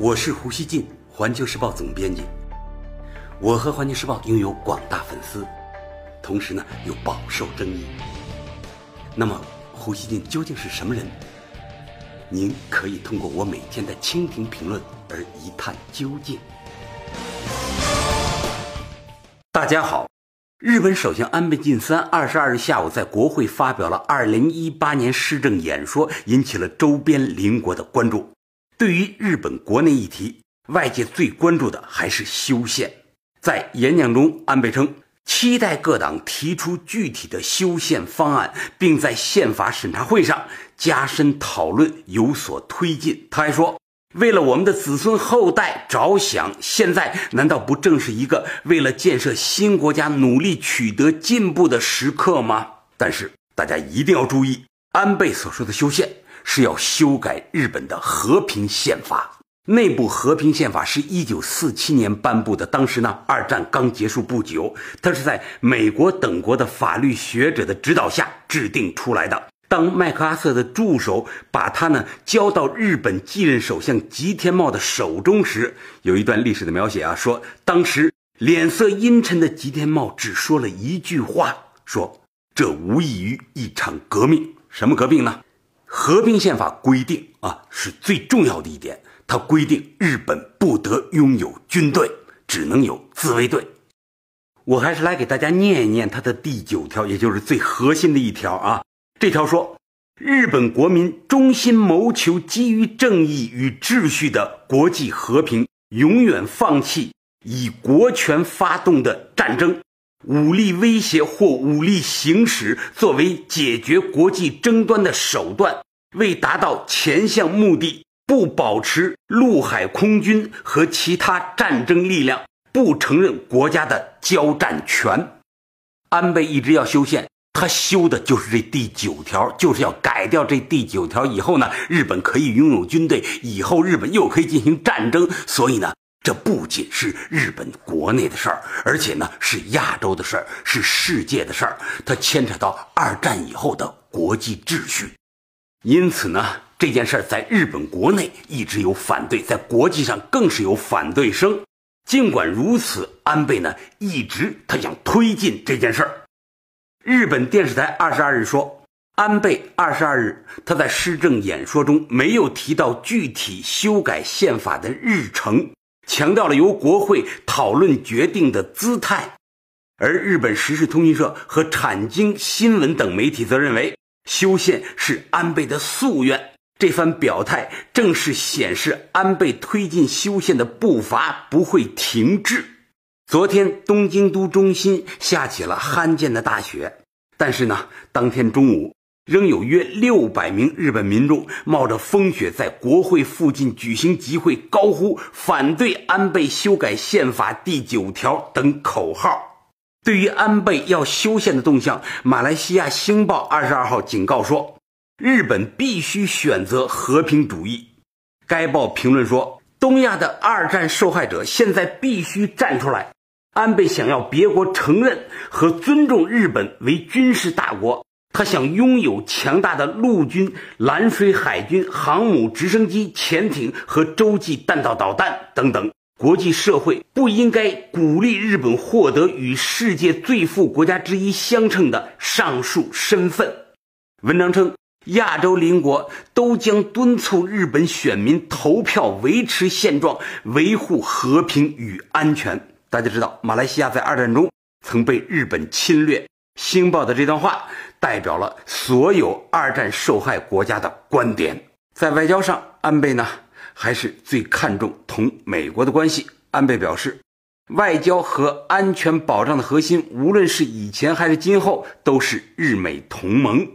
我是胡锡进，环球时报总编辑。我和环球时报拥有广大粉丝，同时呢又饱受争议。那么，胡锡进究竟是什么人？您可以通过我每天的蜻蜓评论而一探究竟。大家好。日本首相安倍晋三二十二日下午在国会发表了二零一八年施政演说，引起了周边邻国的关注。对于日本国内议题，外界最关注的还是修宪。在演讲中，安倍称期待各党提出具体的修宪方案，并在宪法审查会上加深讨论，有所推进。他还说。为了我们的子孙后代着想，现在难道不正是一个为了建设新国家努力取得进步的时刻吗？但是大家一定要注意，安倍所说的修宪是要修改日本的和平宪法。内部和平宪法是一九四七年颁布的，当时呢二战刚结束不久，它是在美国等国的法律学者的指导下制定出来的。当麦克阿瑟的助手把他呢交到日本继任首相吉田茂的手中时，有一段历史的描写啊，说当时脸色阴沉的吉田茂只说了一句话，说这无异于一场革命。什么革命呢？和平宪法规定啊，是最重要的一点，它规定日本不得拥有军队，只能有自卫队。我还是来给大家念一念它的第九条，也就是最核心的一条啊。这条说，日本国民衷心谋求基于正义与秩序的国际和平，永远放弃以国权发动的战争、武力威胁或武力行使作为解决国际争端的手段。为达到前项目的，不保持陆海空军和其他战争力量，不承认国家的交战权。安倍一直要修宪。他修的就是这第九条，就是要改掉这第九条以后呢，日本可以拥有军队，以后日本又可以进行战争。所以呢，这不仅是日本国内的事儿，而且呢是亚洲的事儿，是世界的事儿，它牵扯到二战以后的国际秩序。因此呢，这件事儿在日本国内一直有反对，在国际上更是有反对声。尽管如此，安倍呢一直他想推进这件事儿。日本电视台二十二日说，安倍二十二日他在施政演说中没有提到具体修改宪法的日程，强调了由国会讨论决定的姿态。而日本时事通讯社和产经新闻等媒体则认为，修宪是安倍的夙愿。这番表态正是显示安倍推进修宪的步伐不会停滞。昨天，东京都中心下起了罕见的大雪，但是呢，当天中午仍有约六百名日本民众冒着风雪在国会附近举行集会，高呼反对安倍修改宪法第九条等口号。对于安倍要修宪的动向，马来西亚星报二十二号警告说，日本必须选择和平主义。该报评论说，东亚的二战受害者现在必须站出来。安倍想要别国承认和尊重日本为军事大国，他想拥有强大的陆军、蓝水海军、航母、直升机、潜艇和洲际弹道导弹等等。国际社会不应该鼓励日本获得与世界最富国家之一相称的上述身份。文章称，亚洲邻国都将敦促日本选民投票维持现状，维护和平与安全。大家知道，马来西亚在二战中曾被日本侵略。星报的这段话代表了所有二战受害国家的观点。在外交上，安倍呢还是最看重同美国的关系。安倍表示，外交和安全保障的核心，无论是以前还是今后，都是日美同盟。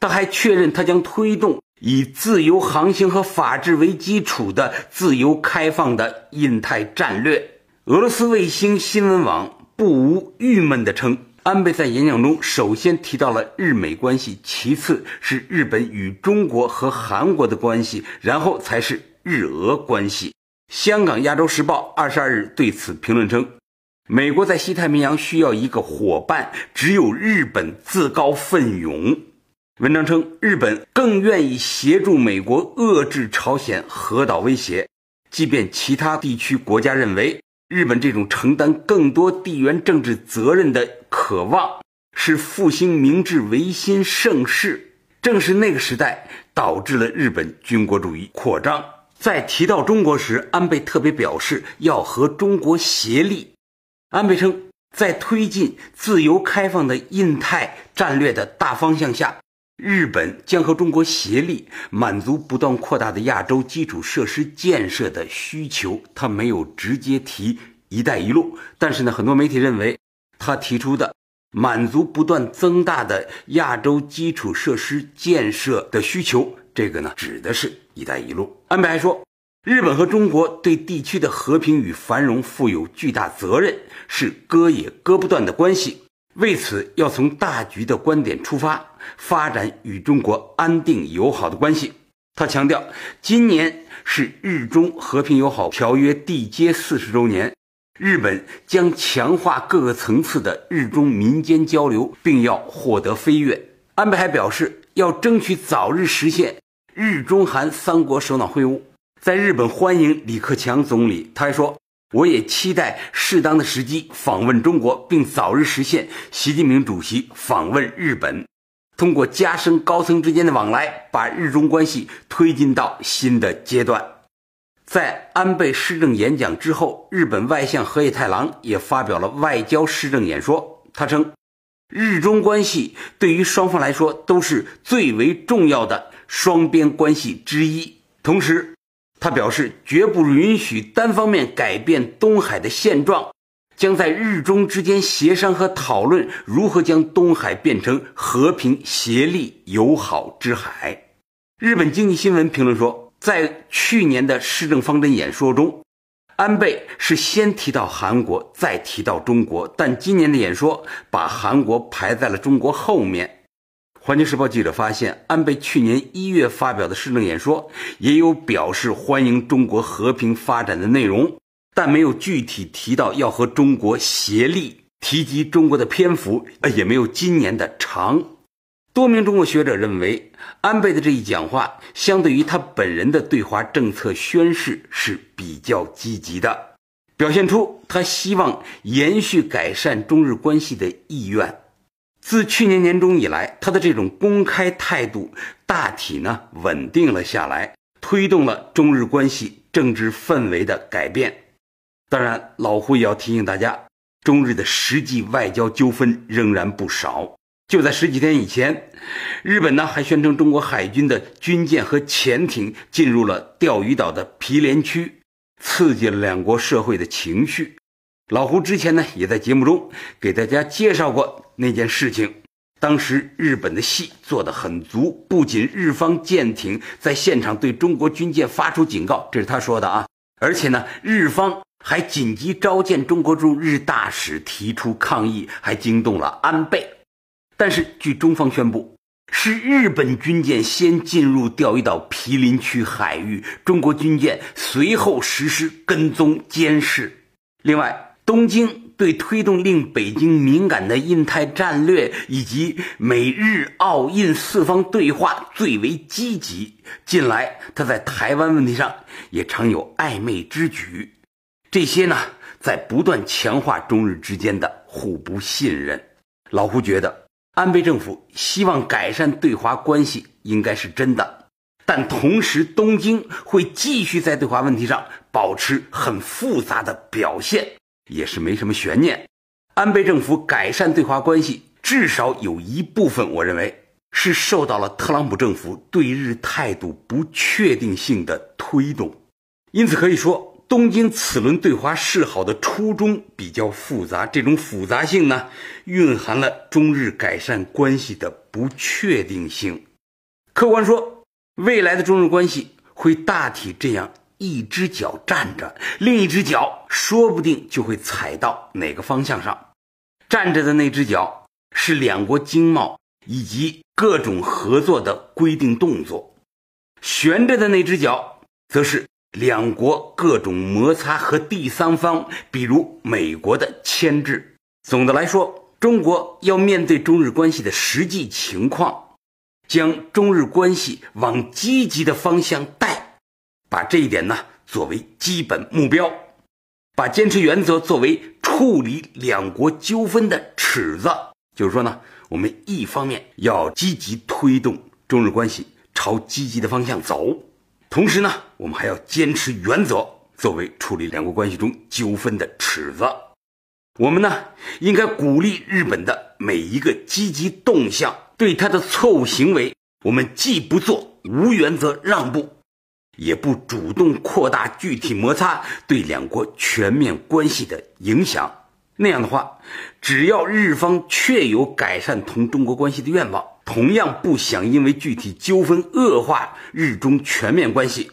他还确认，他将推动以自由航行和法治为基础的自由开放的印太战略。俄罗斯卫星新闻网不无郁闷地称，安倍在演讲中首先提到了日美关系，其次是日本与中国和韩国的关系，然后才是日俄关系。香港《亚洲时报》二十二日对此评论称，美国在西太平洋需要一个伙伴，只有日本自告奋勇。文章称，日本更愿意协助美国遏制朝鲜核岛威胁。即便其他地区国家认为日本这种承担更多地缘政治责任的渴望是复兴明治维新盛世，正是那个时代导致了日本军国主义扩张。在提到中国时，安倍特别表示要和中国协力。安倍称，在推进自由开放的印太战略的大方向下。日本将和中国协力，满足不断扩大的亚洲基础设施建设的需求。他没有直接提“一带一路”，但是呢，很多媒体认为他提出的满足不断增大的亚洲基础设施建设的需求，这个呢，指的是一带一路。安倍还说，日本和中国对地区的和平与繁荣负有巨大责任，是割也割不断的关系。为此，要从大局的观点出发，发展与中国安定友好的关系。他强调，今年是日中和平友好条约缔结四十周年，日本将强化各个层次的日中民间交流，并要获得飞跃。安倍还表示，要争取早日实现日中韩三国首脑会晤。在日本欢迎李克强总理，他还说。我也期待适当的时机访问中国，并早日实现习近平主席访问日本，通过加深高层之间的往来，把日中关系推进到新的阶段。在安倍施政演讲之后，日本外相河野太郎也发表了外交施政演说。他称，日中关系对于双方来说都是最为重要的双边关系之一，同时。他表示，绝不允许单方面改变东海的现状，将在日中之间协商和讨论如何将东海变成和平、协力、友好之海。日本经济新闻评论说，在去年的施政方针演说中，安倍是先提到韩国，再提到中国，但今年的演说把韩国排在了中国后面。环球时报记者发现，安倍去年一月发表的施政演说也有表示欢迎中国和平发展的内容，但没有具体提到要和中国协力。提及中国的篇幅，呃，也没有今年的长。多名中国学者认为，安倍的这一讲话相对于他本人的对华政策宣示是比较积极的，表现出他希望延续改善中日关系的意愿。自去年年中以来，他的这种公开态度大体呢稳定了下来，推动了中日关系政治氛围的改变。当然，老胡也要提醒大家，中日的实际外交纠纷仍然不少。就在十几天以前，日本呢还宣称中国海军的军舰和潜艇进入了钓鱼岛的毗连区，刺激了两国社会的情绪。老胡之前呢也在节目中给大家介绍过。那件事情，当时日本的戏做得很足，不仅日方舰艇在现场对中国军舰发出警告，这是他说的啊，而且呢，日方还紧急召见中国驻日大使提出抗议，还惊动了安倍。但是据中方宣布，是日本军舰先进入钓鱼岛毗邻区海域，中国军舰随后实施跟踪监视。另外，东京。对推动令北京敏感的印太战略以及美日澳印四方对话最为积极。近来，他在台湾问题上也常有暧昧之举，这些呢，在不断强化中日之间的互不信任。老胡觉得，安倍政府希望改善对华关系应该是真的，但同时，东京会继续在对华问题上保持很复杂的表现。也是没什么悬念，安倍政府改善对华关系，至少有一部分，我认为是受到了特朗普政府对日态度不确定性的推动。因此可以说，东京此轮对华示好的初衷比较复杂，这种复杂性呢，蕴含了中日改善关系的不确定性。客观说，未来的中日关系会大体这样。一只脚站着，另一只脚说不定就会踩到哪个方向上。站着的那只脚是两国经贸以及各种合作的规定动作，悬着的那只脚则是两国各种摩擦和第三方，比如美国的牵制。总的来说，中国要面对中日关系的实际情况，将中日关系往积极的方向带。把这一点呢作为基本目标，把坚持原则作为处理两国纠纷的尺子。就是说呢，我们一方面要积极推动中日关系朝积极的方向走，同时呢，我们还要坚持原则作为处理两国关系中纠纷的尺子。我们呢，应该鼓励日本的每一个积极动向，对他的错误行为，我们既不做无原则让步，也不主动扩大具体摩擦对两国全面关系的影响。那样的话，只要日方确有改善同中国关系的愿望，同样不想因为具体纠纷恶化日中全面关系，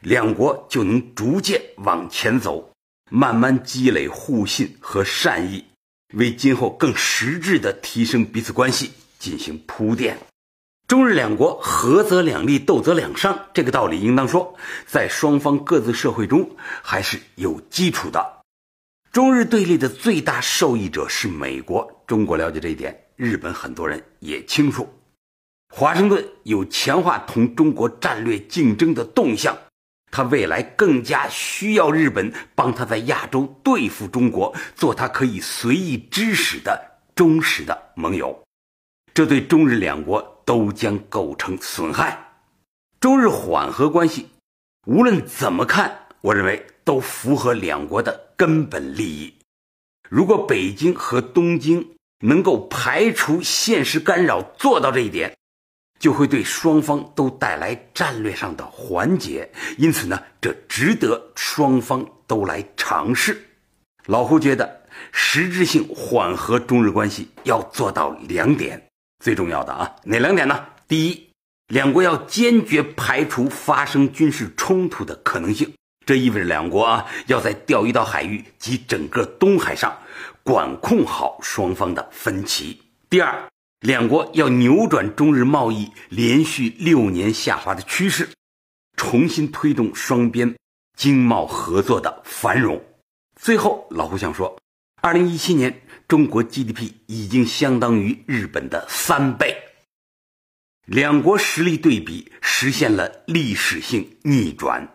两国就能逐渐往前走。慢慢积累互信和善意，为今后更实质的提升彼此关系进行铺垫。中日两国合则两利，斗则两伤，这个道理应当说，在双方各自社会中还是有基础的。中日对立的最大受益者是美国，中国了解这一点，日本很多人也清楚。华盛顿有强化同中国战略竞争的动向。他未来更加需要日本帮他在亚洲对付中国，做他可以随意支使的忠实的盟友，这对中日两国都将构成损害。中日缓和关系，无论怎么看，我认为都符合两国的根本利益。如果北京和东京能够排除现实干扰，做到这一点。就会对双方都带来战略上的缓解，因此呢，这值得双方都来尝试。老胡觉得，实质性缓和中日关系要做到两点，最重要的啊，哪两点呢？第一，两国要坚决排除发生军事冲突的可能性，这意味着两国啊要在钓鱼岛海域及整个东海上管控好双方的分歧。第二。两国要扭转中日贸易连续六年下滑的趋势，重新推动双边经贸合作的繁荣。最后，老胡想说，二零一七年中国 GDP 已经相当于日本的三倍，两国实力对比实现了历史性逆转。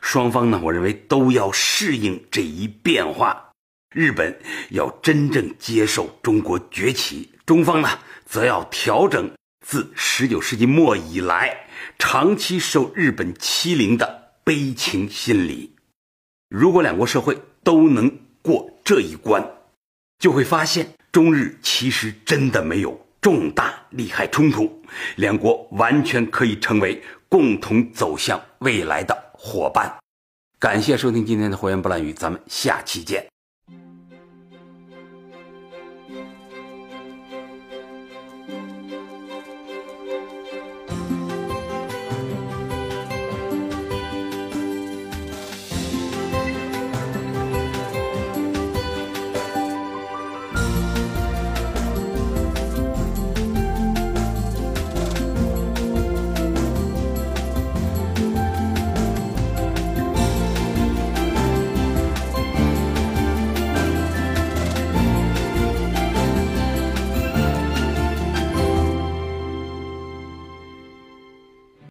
双方呢，我认为都要适应这一变化。日本要真正接受中国崛起，中方呢则要调整自十九世纪末以来长期受日本欺凌的悲情心理。如果两国社会都能过这一关，就会发现中日其实真的没有重大利害冲突，两国完全可以成为共同走向未来的伙伴。感谢收听今天的火焰不烂语，咱们下期见。